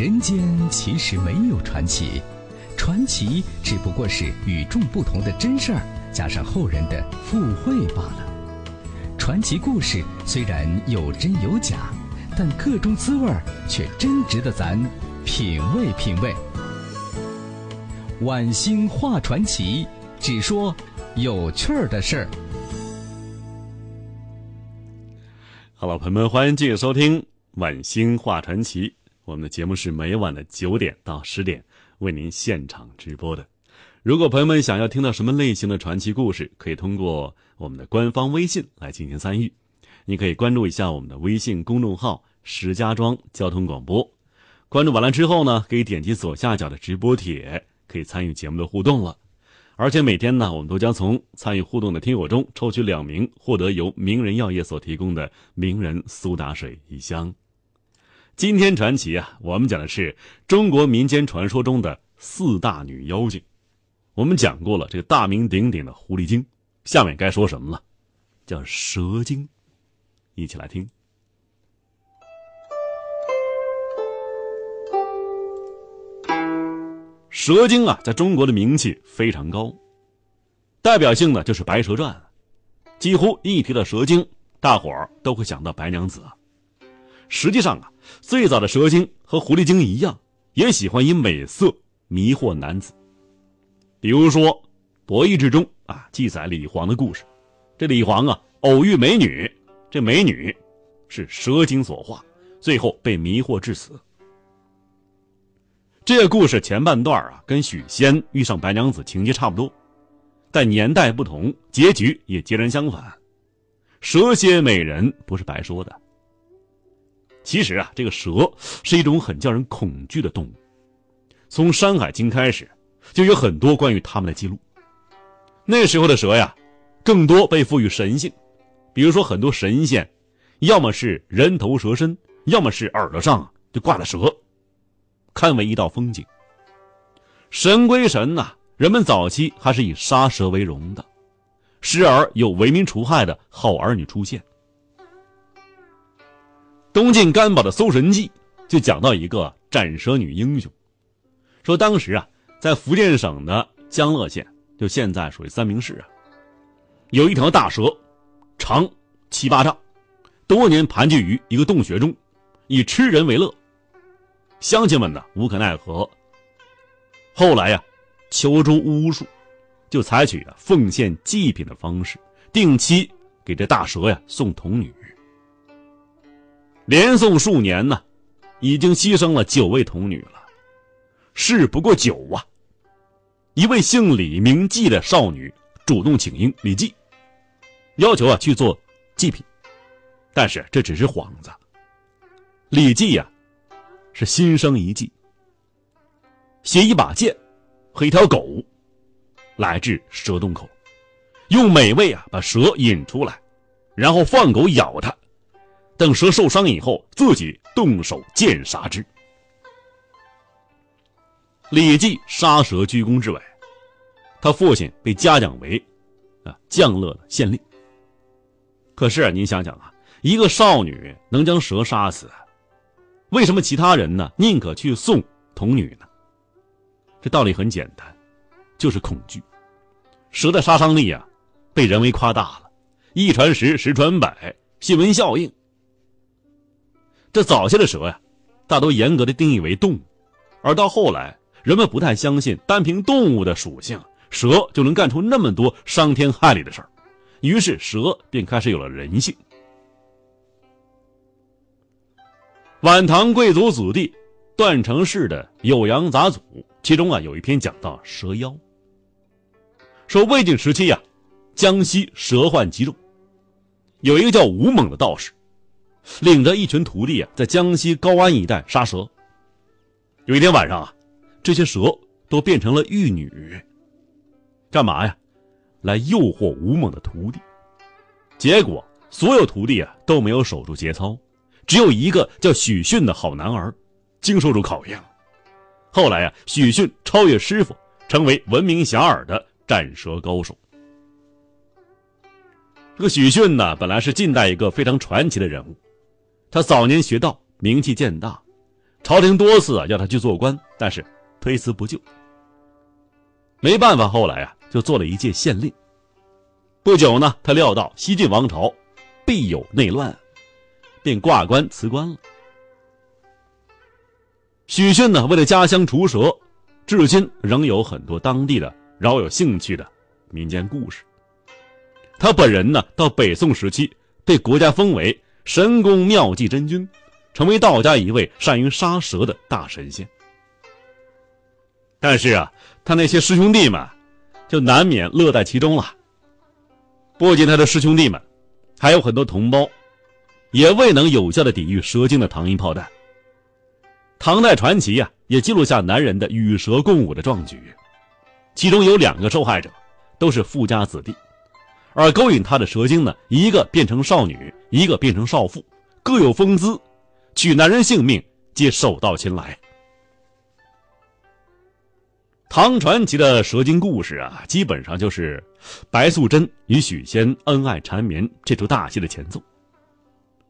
人间其实没有传奇，传奇只不过是与众不同的真事儿加上后人的附会罢了。传奇故事虽然有真有假，但各中滋味儿却真值得咱品味品味。晚星话传奇，只说有趣儿的事儿。好了，朋友们，欢迎继续收听《晚星话传奇》。我们的节目是每晚的九点到十点为您现场直播的。如果朋友们想要听到什么类型的传奇故事，可以通过我们的官方微信来进行参与。你可以关注一下我们的微信公众号“石家庄交通广播”。关注完了之后呢，可以点击左下角的直播帖，可以参与节目的互动了。而且每天呢，我们都将从参与互动的听友中抽取两名，获得由名人药业所提供的名人苏打水一箱。今天传奇啊，我们讲的是中国民间传说中的四大女妖精。我们讲过了这个大名鼎鼎的狐狸精，下面该说什么了？叫蛇精。一起来听。蛇精啊，在中国的名气非常高，代表性的就是《白蛇传》，几乎一提到蛇精，大伙儿都会想到白娘子。实际上啊，最早的蛇精和狐狸精一样，也喜欢以美色迷惑男子。比如说《博弈志》中啊，记载李黄的故事。这李黄啊，偶遇美女，这美女是蛇精所化，最后被迷惑致死。这个故事前半段啊，跟许仙遇上白娘子情节差不多，但年代不同，结局也截然相反。蛇蝎美人不是白说的。其实啊，这个蛇是一种很叫人恐惧的动物。从《山海经》开始，就有很多关于它们的记录。那时候的蛇呀，更多被赋予神性，比如说很多神仙，要么是人头蛇身，要么是耳朵上就挂了蛇，堪为一道风景。神归神呐，人们早期还是以杀蛇为荣的，时而有为民除害的好儿女出现。东晋干宝的《搜神记》就讲到一个斩蛇女英雄，说当时啊，在福建省的江乐县，就现在属于三明市啊，有一条大蛇，长七八丈，多年盘踞于一个洞穴中，以吃人为乐。乡亲们呢无可奈何，后来呀，求助巫术，就采取了奉献祭品的方式，定期给这大蛇呀送童女。连送数年呢，已经牺牲了九位童女了。事不过久啊，一位姓李名季的少女主动请缨李季，要求啊去做祭品，但是这只是幌子。李季呀，是心生一计，携一把剑和一条狗，来至蛇洞口，用美味啊把蛇引出来，然后放狗咬它。等蛇受伤以后，自己动手剑杀之。李绩杀蛇居功至伟，他父亲被嘉奖为啊将乐的县令。可是啊您想想啊，一个少女能将蛇杀死，为什么其他人呢宁可去送童女呢？这道理很简单，就是恐惧。蛇的杀伤力啊，被人为夸大了，一传十，十传百，新闻效应。这早些的蛇呀，大都严格的定义为动物，而到后来，人们不太相信单凭动物的属性，蛇就能干出那么多伤天害理的事儿，于是蛇便开始有了人性。晚唐贵族子弟段成式的《酉阳杂俎》，其中啊有一篇讲到蛇妖，说魏晋时期呀，江西蛇患极重，有一个叫吴猛的道士。领着一群徒弟啊，在江西高安一带杀蛇。有一天晚上啊，这些蛇都变成了玉女，干嘛呀？来诱惑吴猛的徒弟。结果所有徒弟啊都没有守住节操，只有一个叫许逊的好男儿，经受住考验。后来啊，许逊超越师傅，成为闻名遐迩的战蛇高手。这个许逊呢，本来是近代一个非常传奇的人物。他早年学道，名气渐大，朝廷多次啊要他去做官，但是推辞不就。没办法，后来啊就做了一届县令。不久呢，他料到西晋王朝必有内乱，便挂官辞官了。许逊呢，为了家乡除蛇，至今仍有很多当地的饶有兴趣的民间故事。他本人呢，到北宋时期被国家封为神功妙计真君，成为道家一位善于杀蛇的大神仙。但是啊，他那些师兄弟们就难免乐在其中了。不仅他的师兄弟们，还有很多同胞，也未能有效的抵御蛇精的糖衣炮弹。唐代传奇呀，也记录下男人的与蛇共舞的壮举，其中有两个受害者都是富家子弟，而勾引他的蛇精呢，一个变成少女，一个变成少妇，各有风姿，取男人性命皆手到擒来。唐传奇的蛇精故事啊，基本上就是白素贞与许仙恩爱缠绵这出大戏的前奏。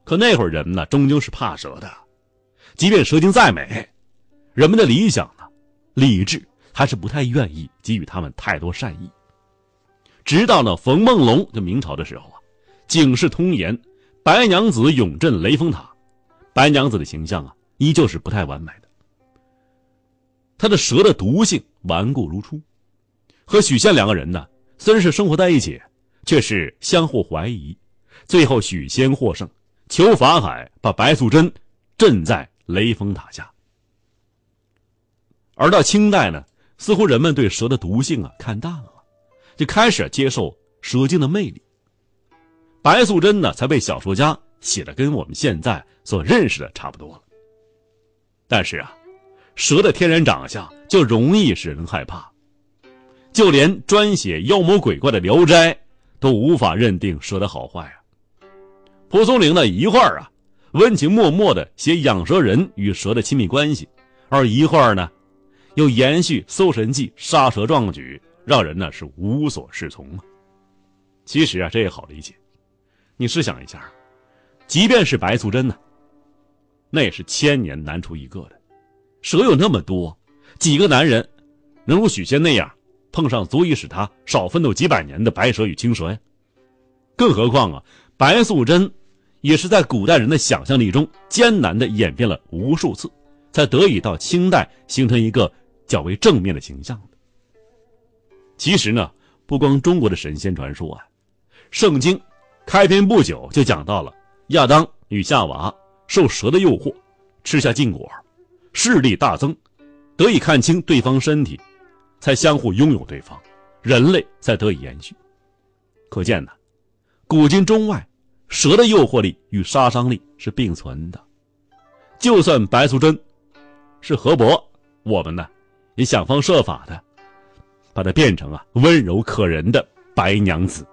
可那会儿人们呢，终究是怕蛇的，即便蛇精再美，人们的理想呢，理智还是不太愿意给予他们太多善意。直到了冯梦龙就明朝的时候啊，警世通言，白娘子永镇雷峰塔，白娘子的形象啊，依旧是不太完美的。他的蛇的毒性顽固如初，和许仙两个人呢，虽然是生活在一起，却是相互怀疑。最后许仙获胜，求法海把白素贞镇在雷峰塔下。而到清代呢，似乎人们对蛇的毒性啊看淡了，就开始接受蛇精的魅力。白素贞呢，才被小说家写的跟我们现在所认识的差不多了。但是啊。蛇的天然长相就容易使人害怕，就连专写妖魔鬼怪的《聊斋》都无法认定蛇的好坏啊。蒲松龄呢，一会儿啊温情脉脉的写养蛇人与蛇的亲密关系，而一会儿呢又延续《搜神记》杀蛇壮举，让人呢是无所适从啊。其实啊，这也好理解，你试想一下，即便是白素贞呢，那也是千年难出一个的。蛇有那么多，几个男人能如许仙那样碰上足以使他少奋斗几百年的白蛇与青蛇呀？更何况啊，白素贞也是在古代人的想象力中艰难的演变了无数次，才得以到清代形成一个较为正面的形象。其实呢，不光中国的神仙传说啊，圣经开篇不久就讲到了亚当与夏娃受蛇的诱惑，吃下禁果。势力大增，得以看清对方身体，才相互拥有对方，人类才得以延续。可见呢，古今中外，蛇的诱惑力与杀伤力是并存的。就算白素贞是河伯，我们呢，也想方设法的把她变成啊温柔可人的白娘子。